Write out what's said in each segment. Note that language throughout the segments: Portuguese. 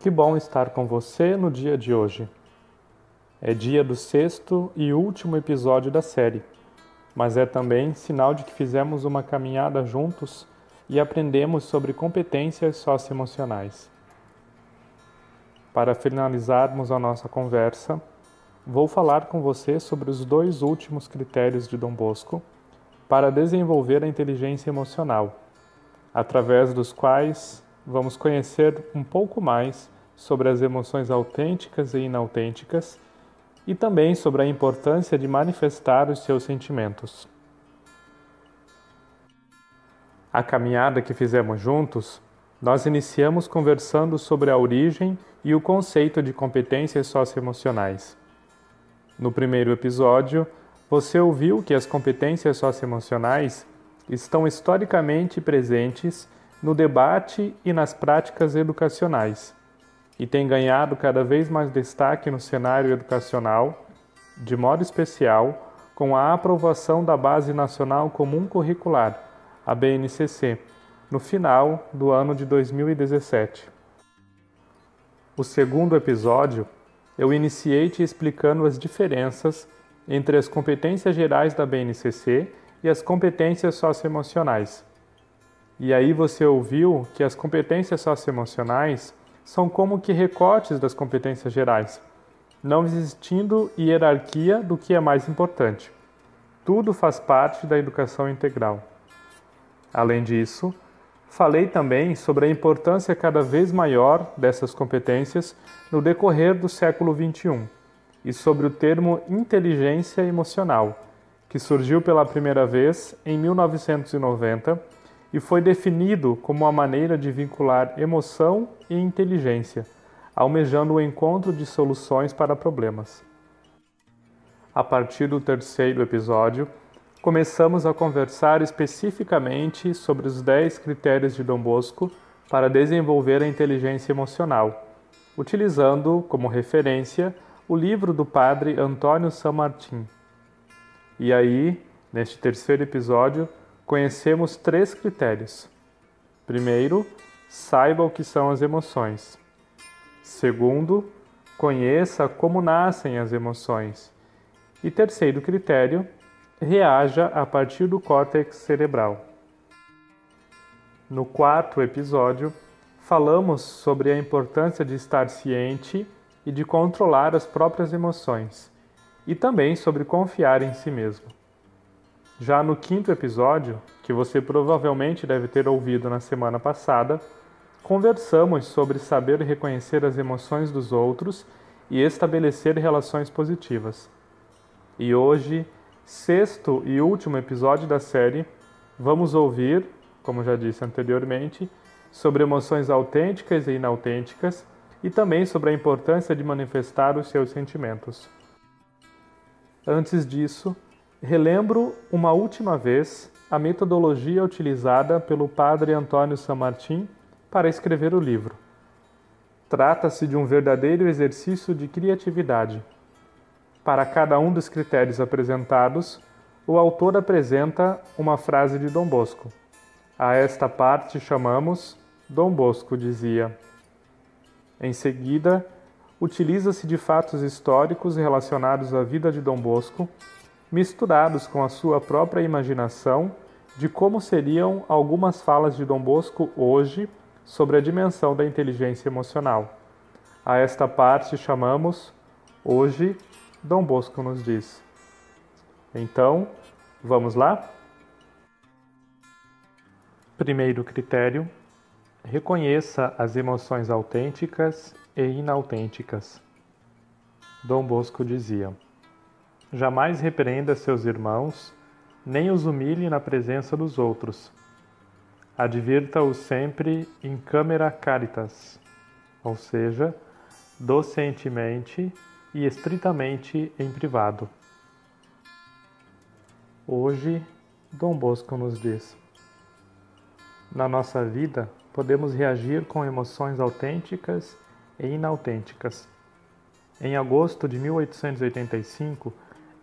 Que bom estar com você no dia de hoje. É dia do sexto e último episódio da série, mas é também sinal de que fizemos uma caminhada juntos e aprendemos sobre competências socioemocionais. Para finalizarmos a nossa conversa, vou falar com você sobre os dois últimos critérios de Dom Bosco para desenvolver a inteligência emocional, através dos quais vamos conhecer um pouco mais sobre as emoções autênticas e inautênticas e também sobre a importância de manifestar os seus sentimentos. A caminhada que fizemos juntos, nós iniciamos conversando sobre a origem e o conceito de competências socioemocionais. No primeiro episódio, você ouviu que as competências socioemocionais estão historicamente presentes no debate e nas práticas educacionais e têm ganhado cada vez mais destaque no cenário educacional, de modo especial com a aprovação da Base Nacional Comum Curricular, a BNCC, no final do ano de 2017. O segundo episódio, eu iniciei te explicando as diferenças entre as competências gerais da BNCC e as competências socioemocionais. E aí você ouviu que as competências socioemocionais são como que recortes das competências gerais, não existindo hierarquia do que é mais importante. Tudo faz parte da educação integral. Além disso, falei também sobre a importância cada vez maior dessas competências no decorrer do século XXI e sobre o termo inteligência emocional que surgiu pela primeira vez em 1990 e foi definido como uma maneira de vincular emoção e inteligência, almejando o encontro de soluções para problemas. A partir do terceiro episódio, começamos a conversar especificamente sobre os 10 critérios de Dom Bosco para desenvolver a inteligência emocional, utilizando como referência o livro do padre Antônio San Martín. E aí, neste terceiro episódio, conhecemos três critérios. Primeiro, saiba o que são as emoções. Segundo, conheça como nascem as emoções. E terceiro critério, reaja a partir do córtex cerebral. No quarto episódio, falamos sobre a importância de estar ciente e de controlar as próprias emoções e também sobre confiar em si mesmo. Já no quinto episódio, que você provavelmente deve ter ouvido na semana passada, conversamos sobre saber reconhecer as emoções dos outros e estabelecer relações positivas. E hoje, sexto e último episódio da série, vamos ouvir, como já disse anteriormente, sobre emoções autênticas e inautênticas e também sobre a importância de manifestar os seus sentimentos. Antes disso, relembro uma última vez a metodologia utilizada pelo padre Antônio San Martín para escrever o livro. Trata-se de um verdadeiro exercício de criatividade. Para cada um dos critérios apresentados, o autor apresenta uma frase de Dom Bosco. A esta parte chamamos Dom Bosco dizia. Em seguida, utiliza-se de fatos históricos relacionados à vida de Dom Bosco, misturados com a sua própria imaginação de como seriam algumas falas de Dom Bosco hoje sobre a dimensão da inteligência emocional. A esta parte chamamos Hoje Dom Bosco nos diz. Então, vamos lá? Primeiro critério: reconheça as emoções autênticas e inautênticas. Dom Bosco dizia: Jamais repreenda seus irmãos, nem os humilhe na presença dos outros. Advirta-os sempre in camera caritas, ou seja, docentemente e estritamente em privado. Hoje, Dom Bosco nos diz: Na nossa vida, podemos reagir com emoções autênticas e inautênticas. Em agosto de 1885,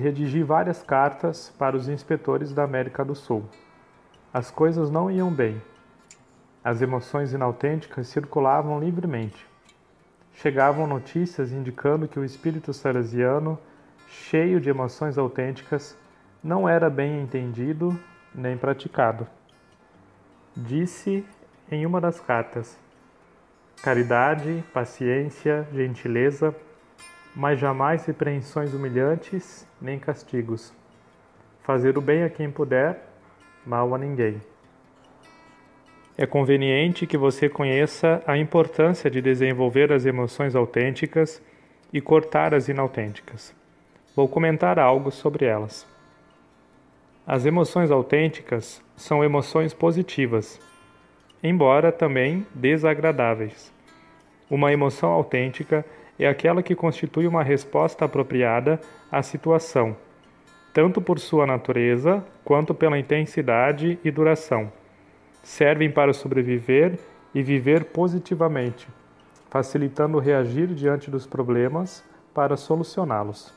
redigi várias cartas para os inspetores da América do Sul. As coisas não iam bem. As emoções inautênticas circulavam livremente. chegavam notícias indicando que o espírito salesiano, cheio de emoções autênticas, não era bem entendido nem praticado. Disse em uma das cartas: caridade, paciência, gentileza, mas jamais repreensões humilhantes nem castigos. Fazer o bem a quem puder, mal a ninguém. É conveniente que você conheça a importância de desenvolver as emoções autênticas e cortar as inautênticas. Vou comentar algo sobre elas. As emoções autênticas são emoções positivas, embora também desagradáveis. Uma emoção autêntica é aquela que constitui uma resposta apropriada à situação, tanto por sua natureza quanto pela intensidade e duração. Servem para sobreviver e viver positivamente, facilitando reagir diante dos problemas para solucioná-los.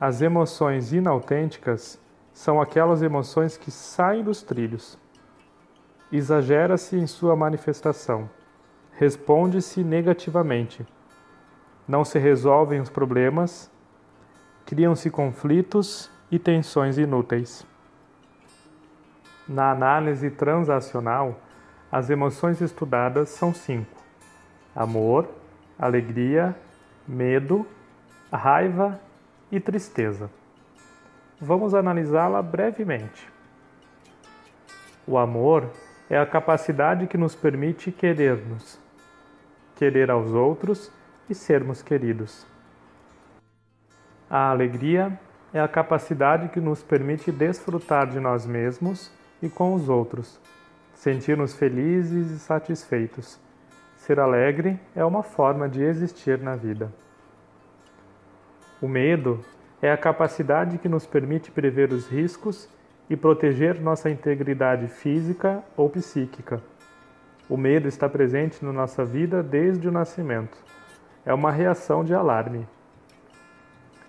As emoções inautênticas são aquelas emoções que saem dos trilhos. Exagera-se em sua manifestação. Responde-se negativamente. Não se resolvem os problemas. Criam-se conflitos e tensões inúteis. Na análise transacional, as emoções estudadas são cinco: amor, alegria, medo, raiva e tristeza. Vamos analisá-la brevemente. O amor é a capacidade que nos permite querer-nos, querer aos outros e sermos queridos. A alegria é a capacidade que nos permite desfrutar de nós mesmos e com os outros, sentir-nos felizes e satisfeitos. Ser alegre é uma forma de existir na vida. O medo é a capacidade que nos permite prever os riscos e proteger nossa integridade física ou psíquica. O medo está presente na nossa vida desde o nascimento. É uma reação de alarme.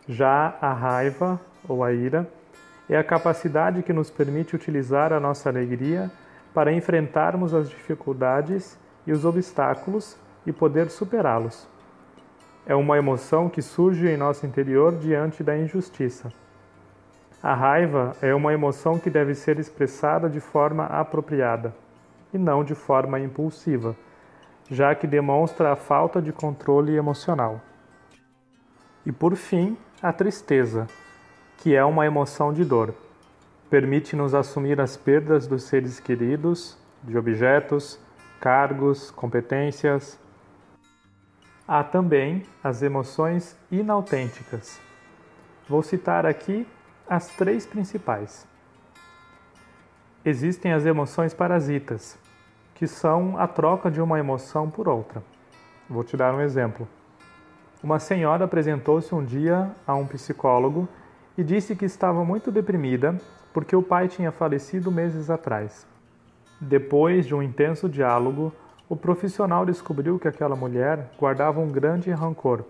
Já a raiva ou a ira é a capacidade que nos permite utilizar a nossa alegria para enfrentarmos as dificuldades e os obstáculos e poder superá-los é uma emoção que surge em nosso interior diante da injustiça. A raiva é uma emoção que deve ser expressada de forma apropriada e não de forma impulsiva, já que demonstra a falta de controle emocional. E por fim, a tristeza, que é uma emoção de dor. Permite-nos assumir as perdas dos seres queridos, de objetos, cargos, competências, Há também as emoções inautênticas. Vou citar aqui as três principais. Existem as emoções parasitas, que são a troca de uma emoção por outra. Vou te dar um exemplo. Uma senhora apresentou-se um dia a um psicólogo e disse que estava muito deprimida porque o pai tinha falecido meses atrás. Depois de um intenso diálogo, o profissional descobriu que aquela mulher guardava um grande rancor,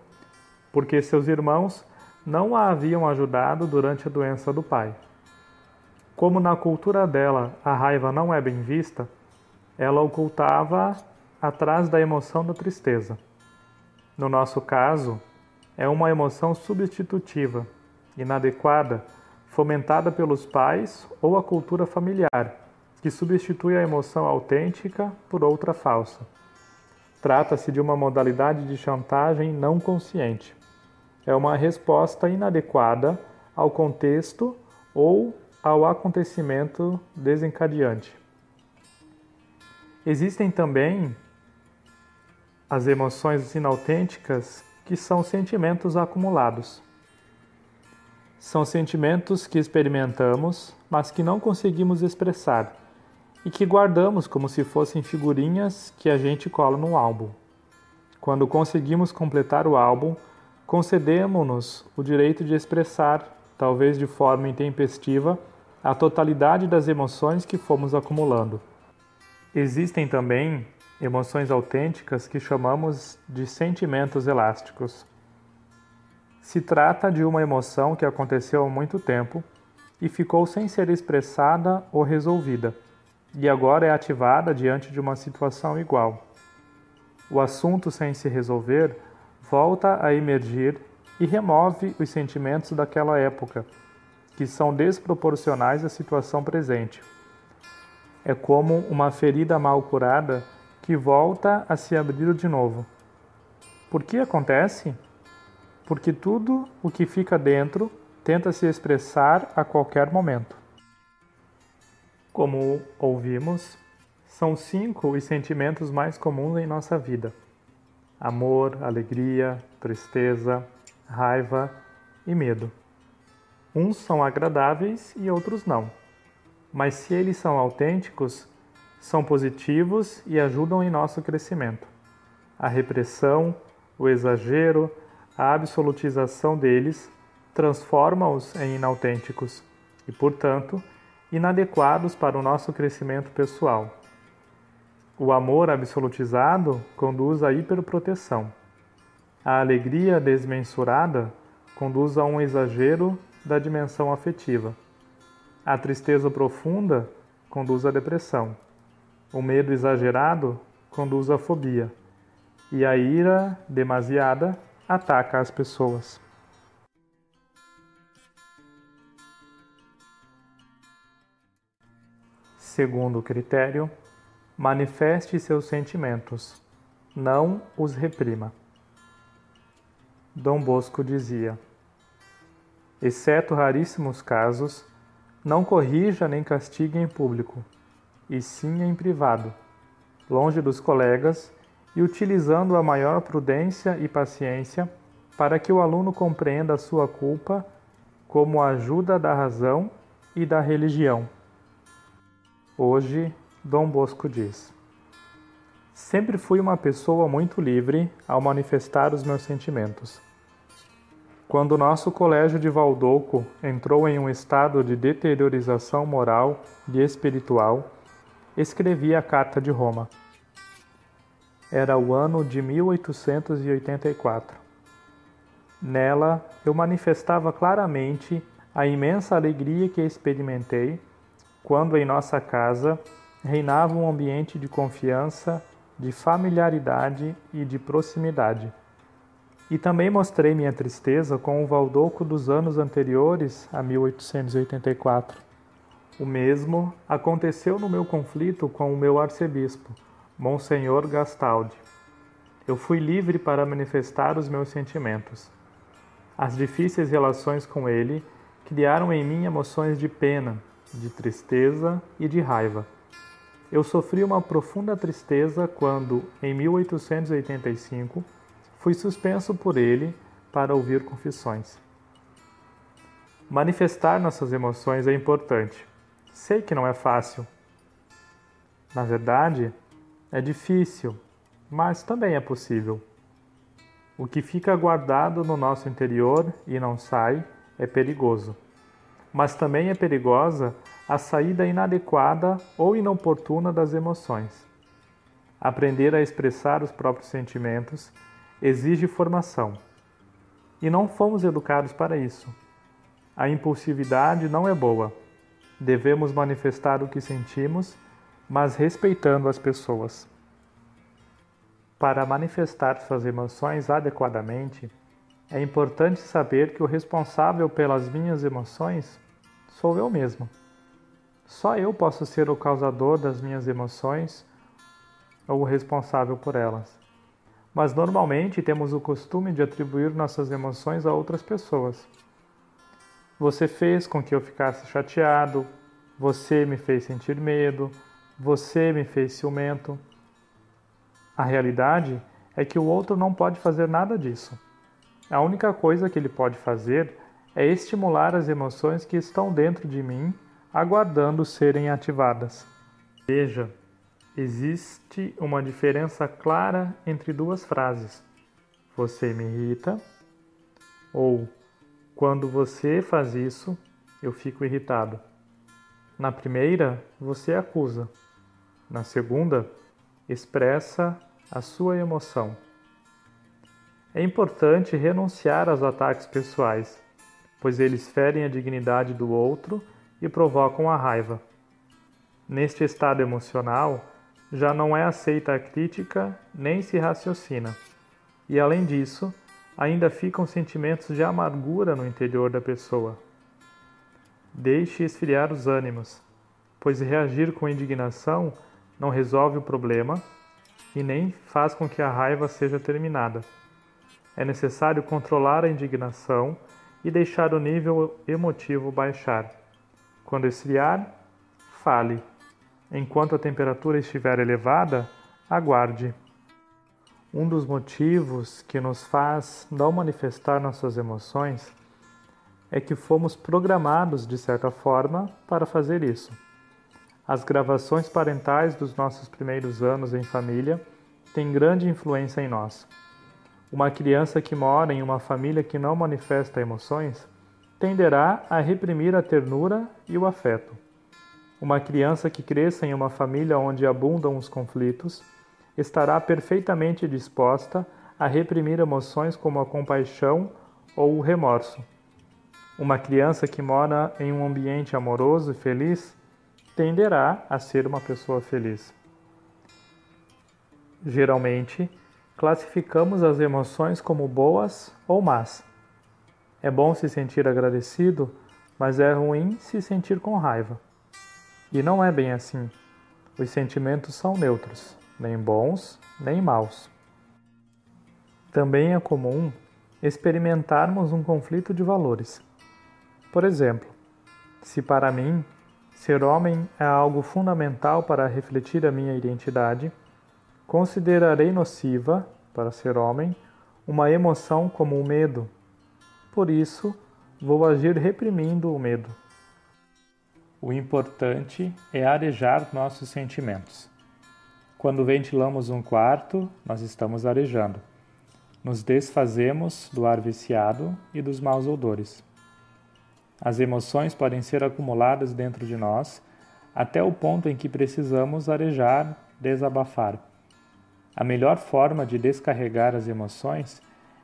porque seus irmãos não a haviam ajudado durante a doença do pai. Como na cultura dela a raiva não é bem vista, ela ocultava atrás da emoção da tristeza. No nosso caso, é uma emoção substitutiva, inadequada, fomentada pelos pais ou a cultura familiar que substitui a emoção autêntica por outra falsa. Trata-se de uma modalidade de chantagem não consciente. É uma resposta inadequada ao contexto ou ao acontecimento desencadeante. Existem também as emoções inautênticas, que são sentimentos acumulados. São sentimentos que experimentamos, mas que não conseguimos expressar e que guardamos como se fossem figurinhas que a gente cola no álbum. Quando conseguimos completar o álbum, concedemos-nos o direito de expressar, talvez de forma intempestiva, a totalidade das emoções que fomos acumulando. Existem também emoções autênticas que chamamos de sentimentos elásticos. Se trata de uma emoção que aconteceu há muito tempo e ficou sem ser expressada ou resolvida e agora é ativada diante de uma situação igual. o assunto sem se resolver volta a emergir e remove os sentimentos daquela época, que são desproporcionais à situação presente. É como uma ferida mal curada que volta a se abrir de novo. Por que acontece? Porque tudo o que fica dentro tenta se expressar a qualquer momento. Como ouvimos, são cinco os sentimentos mais comuns em nossa vida: amor, alegria, tristeza, raiva e medo. Uns são agradáveis e outros não, mas se eles são autênticos, são positivos e ajudam em nosso crescimento. A repressão, o exagero, a absolutização deles transforma-os em inautênticos e, portanto, inadequados para o nosso crescimento pessoal. O amor absolutizado conduz à hiperproteção. A alegria desmensurada conduz a um exagero da dimensão afetiva. A tristeza profunda conduz à depressão. O medo exagerado conduz à fobia. E a ira demasiada ataca as pessoas. Segundo critério, manifeste seus sentimentos, não os reprima. Dom Bosco dizia: exceto raríssimos casos, não corrija nem castigue em público, e sim em privado, longe dos colegas e utilizando a maior prudência e paciência para que o aluno compreenda a sua culpa como a ajuda da razão e da religião. Hoje, Dom Bosco diz: Sempre fui uma pessoa muito livre ao manifestar os meus sentimentos. Quando nosso colégio de Valdoco entrou em um estado de deteriorização moral e espiritual, escrevi a Carta de Roma. Era o ano de 1884. Nela, eu manifestava claramente a imensa alegria que experimentei quando em nossa casa reinava um ambiente de confiança, de familiaridade e de proximidade. E também mostrei minha tristeza com o Valdoco dos anos anteriores a 1884. O mesmo aconteceu no meu conflito com o meu arcebispo, Monsenhor Gastaldi. Eu fui livre para manifestar os meus sentimentos. As difíceis relações com ele criaram em mim emoções de pena, de tristeza e de raiva. Eu sofri uma profunda tristeza quando, em 1885, fui suspenso por ele para ouvir confissões. Manifestar nossas emoções é importante. Sei que não é fácil. Na verdade, é difícil, mas também é possível. O que fica guardado no nosso interior e não sai é perigoso mas também é perigosa a saída inadequada ou inoportuna das emoções. Aprender a expressar os próprios sentimentos exige formação. E não fomos educados para isso. A impulsividade não é boa. Devemos manifestar o que sentimos, mas respeitando as pessoas. Para manifestar suas emoções adequadamente, é importante saber que o responsável pelas minhas emoções sou eu mesmo. Só eu posso ser o causador das minhas emoções ou o responsável por elas. Mas normalmente temos o costume de atribuir nossas emoções a outras pessoas. Você fez com que eu ficasse chateado, você me fez sentir medo, você me fez ciumento. A realidade é que o outro não pode fazer nada disso. A única coisa que ele pode fazer é estimular as emoções que estão dentro de mim, aguardando serem ativadas. Veja, existe uma diferença clara entre duas frases. Você me irrita ou quando você faz isso, eu fico irritado. Na primeira, você acusa. Na segunda, expressa a sua emoção. É importante renunciar aos ataques pessoais, pois eles ferem a dignidade do outro e provocam a raiva. Neste estado emocional, já não é aceita a crítica nem se raciocina. E além disso, ainda ficam sentimentos de amargura no interior da pessoa. Deixe esfriar os ânimos, pois reagir com indignação não resolve o problema e nem faz com que a raiva seja terminada. É necessário controlar a indignação e deixar o nível emotivo baixar. Quando esfriar, fale. Enquanto a temperatura estiver elevada, aguarde. Um dos motivos que nos faz não manifestar nossas emoções é que fomos programados, de certa forma, para fazer isso. As gravações parentais dos nossos primeiros anos em família têm grande influência em nós. Uma criança que mora em uma família que não manifesta emoções tenderá a reprimir a ternura e o afeto. Uma criança que cresça em uma família onde abundam os conflitos estará perfeitamente disposta a reprimir emoções como a compaixão ou o remorso. Uma criança que mora em um ambiente amoroso e feliz tenderá a ser uma pessoa feliz. Geralmente, classificamos as emoções como boas ou más. É bom se sentir agradecido, mas é ruim se sentir com raiva. E não é bem assim. Os sentimentos são neutros, nem bons nem maus. Também é comum experimentarmos um conflito de valores. Por exemplo, se para mim ser homem é algo fundamental para refletir a minha identidade, Considerarei nociva, para ser homem, uma emoção como o medo. Por isso, vou agir reprimindo o medo. O importante é arejar nossos sentimentos. Quando ventilamos um quarto, nós estamos arejando. Nos desfazemos do ar viciado e dos maus odores. As emoções podem ser acumuladas dentro de nós até o ponto em que precisamos arejar, desabafar. A melhor forma de descarregar as emoções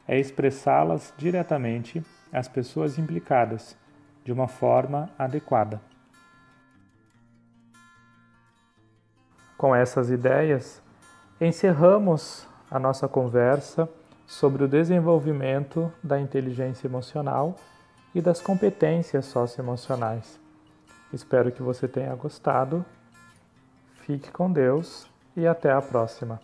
é expressá-las diretamente às pessoas implicadas, de uma forma adequada. Com essas ideias, encerramos a nossa conversa sobre o desenvolvimento da inteligência emocional e das competências socioemocionais. Espero que você tenha gostado. Fique com Deus e até a próxima.